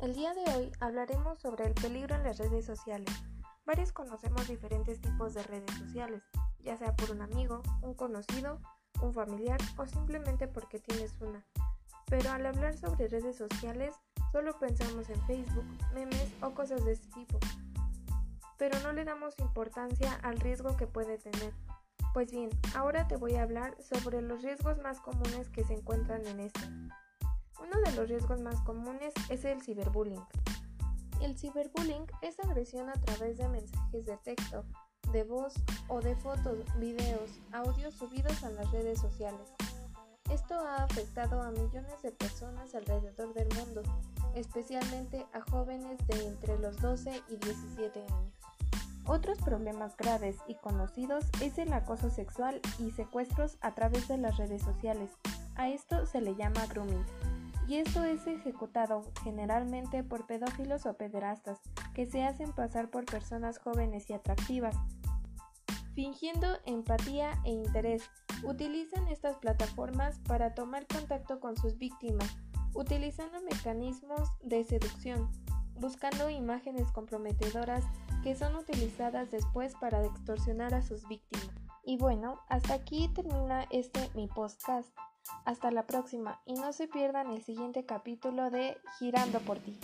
El día de hoy hablaremos sobre el peligro en las redes sociales. Varios conocemos diferentes tipos de redes sociales, ya sea por un amigo, un conocido, un familiar o simplemente porque tienes una. Pero al hablar sobre redes sociales, solo pensamos en Facebook, memes o cosas de este tipo. Pero no le damos importancia al riesgo que puede tener. Pues bien, ahora te voy a hablar sobre los riesgos más comunes que se encuentran en esto. Uno de los riesgos más comunes es el ciberbullying. El ciberbullying es agresión a través de mensajes de texto, de voz o de fotos, videos, audios subidos a las redes sociales. Esto ha afectado a millones de personas alrededor del mundo, especialmente a jóvenes de entre los 12 y 17 años. Otros problemas graves y conocidos es el acoso sexual y secuestros a través de las redes sociales. A esto se le llama grooming. Y esto es ejecutado generalmente por pedófilos o pederastas que se hacen pasar por personas jóvenes y atractivas. Fingiendo empatía e interés, utilizan estas plataformas para tomar contacto con sus víctimas, utilizando mecanismos de seducción, buscando imágenes comprometedoras que son utilizadas después para extorsionar a sus víctimas. Y bueno, hasta aquí termina este mi podcast. Hasta la próxima y no se pierdan el siguiente capítulo de Girando por ti.